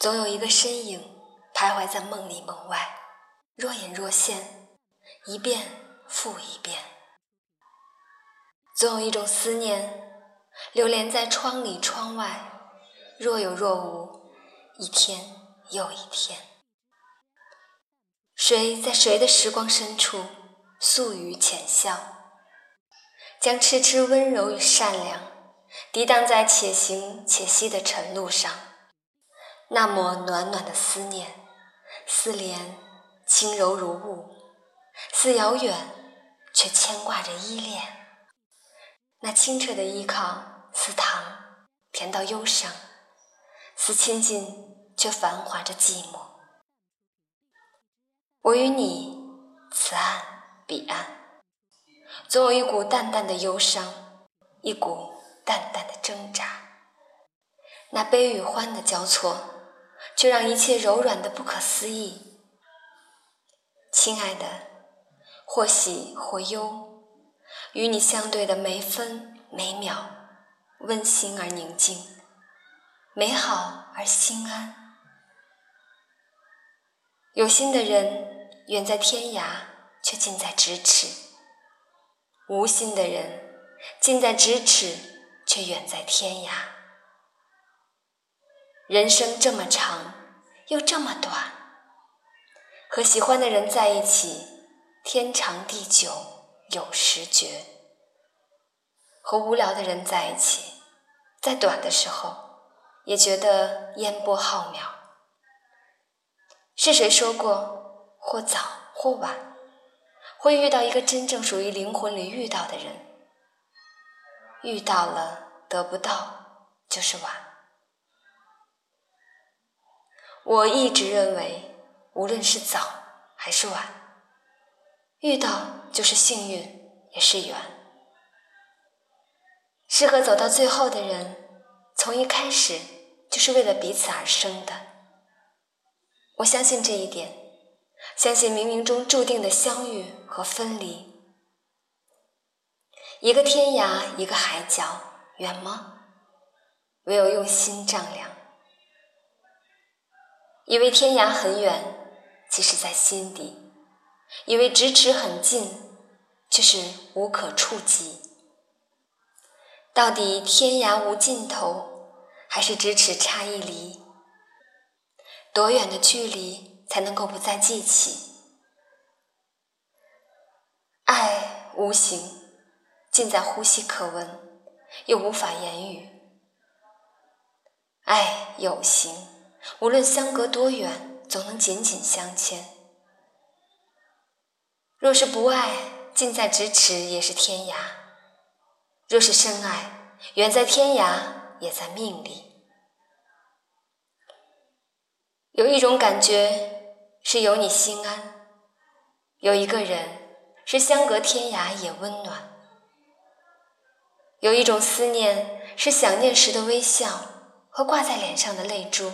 总有一个身影徘徊在梦里梦外，若隐若现，一遍复一遍。总有一种思念流连在窗里窗外，若有若无，一天又一天。谁在谁的时光深处诉语浅笑，将痴痴温柔与善良涤荡在且行且惜的晨路上。那么暖暖的思念，似莲轻柔如雾，似遥远却牵挂着依恋。那清澈的依靠，似糖甜到忧伤，似亲近却繁华着寂寞。我与你此岸彼岸，总有一股淡淡的忧伤，一股淡淡的挣扎。那悲与欢的交错。却让一切柔软的不可思议，亲爱的，或喜或忧，与你相对的每分每秒，温馨而宁静，美好而心安。有心的人远在天涯，却近在咫尺；无心的人近在咫尺，却远在天涯。人生这么长，又这么短。和喜欢的人在一起，天长地久，有时绝；和无聊的人在一起，在短的时候，也觉得烟波浩渺。是谁说过，或早或晚，会遇到一个真正属于灵魂里遇到的人？遇到了，得不到，就是晚。我一直认为，无论是早还是晚，遇到就是幸运，也是缘。适合走到最后的人，从一开始就是为了彼此而生的。我相信这一点，相信冥冥中注定的相遇和分离。一个天涯，一个海角，远吗？唯有用心丈量。以为天涯很远，其实在心底；以为咫尺很近，却是无可触及。到底天涯无尽头，还是咫尺差一厘？多远的距离才能够不再记起？爱无形，近在呼吸可闻，又无法言语；爱有形。无论相隔多远，总能紧紧相牵。若是不爱，近在咫尺也是天涯；若是深爱，远在天涯也在命里。有一种感觉是有你心安，有一个人是相隔天涯也温暖，有一种思念是想念时的微笑和挂在脸上的泪珠。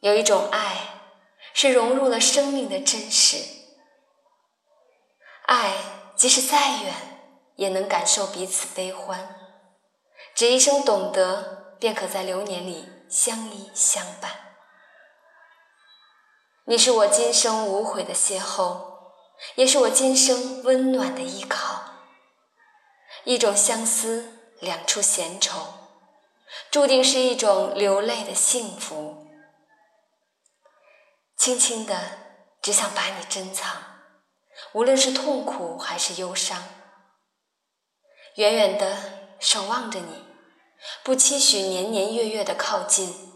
有一种爱，是融入了生命的真实。爱即使再远，也能感受彼此悲欢。只一声懂得，便可在流年里相依相伴。你是我今生无悔的邂逅，也是我今生温暖的依靠。一种相思，两处闲愁，注定是一种流泪的幸福。轻轻的，只想把你珍藏，无论是痛苦还是忧伤。远远的守望着你，不期许年年月月的靠近，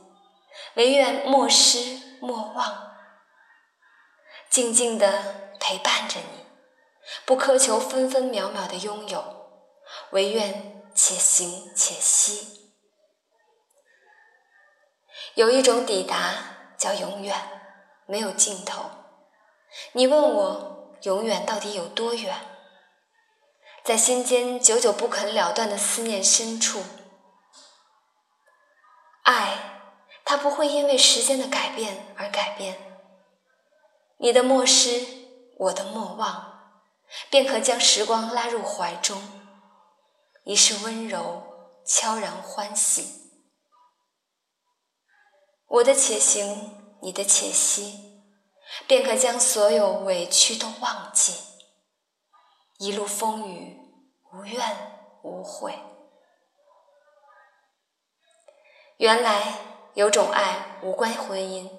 唯愿莫失莫忘。静静的陪伴着你，不苛求分分秒秒的拥有，唯愿且行且惜。有一种抵达叫永远。没有尽头。你问我永远到底有多远？在心间久久不肯了断的思念深处，爱它不会因为时间的改变而改变。你的莫失，我的莫忘，便可将时光拉入怀中，一世温柔，悄然欢喜。我的且行，你的且息，便可将所有委屈都忘记。一路风雨，无怨无悔。原来有种爱无关婚姻，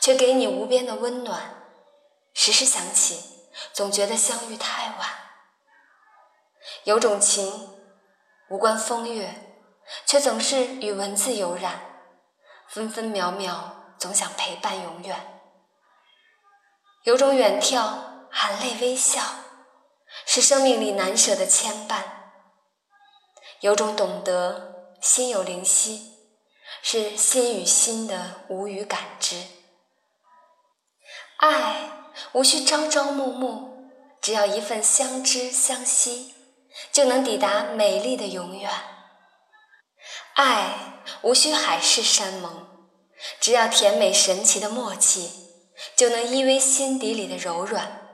却给你无边的温暖。时时想起，总觉得相遇太晚。有种情无关风月，却总是与文字有染，分分秒秒总想陪伴永远。有种远眺含泪微笑，是生命里难舍的牵绊。有种懂得心有灵犀。是心与心的无语感知，爱无需朝朝暮暮，只要一份相知相惜，就能抵达美丽的永远。爱无需海誓山盟，只要甜美神奇的默契，就能依偎心底里的柔软。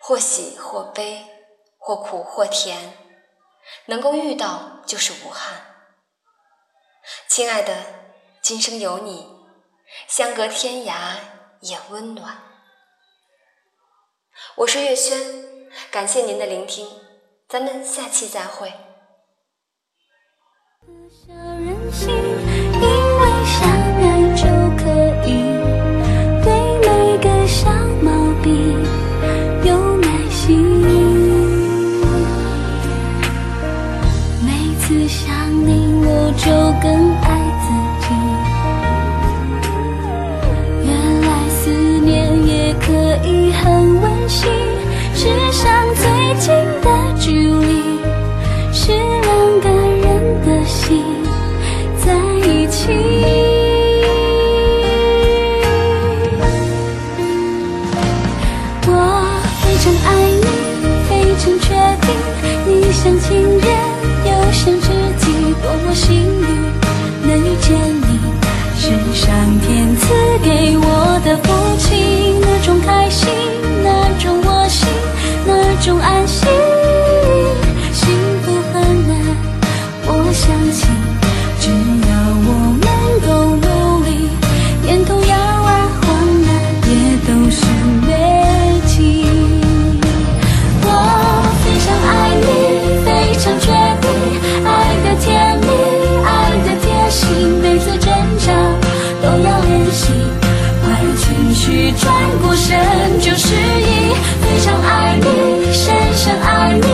或喜或悲，或苦或甜，能够遇到就是无憾。亲爱的，今生有你，相隔天涯也温暖。我是月轩，感谢您的聆听，咱们下期再会。心。心那种我心那种安心。是一非常爱你，深深爱你，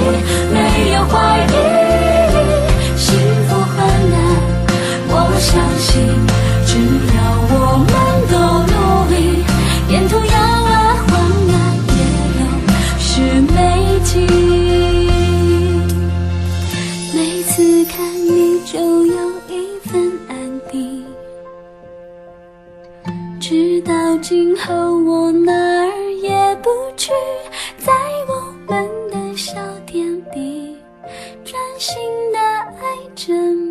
没有怀疑。幸福很难，我相信，只要我们都努力，沿途摇啊晃啊，也有是美景。每次看你，就有一份安定，直到今后。真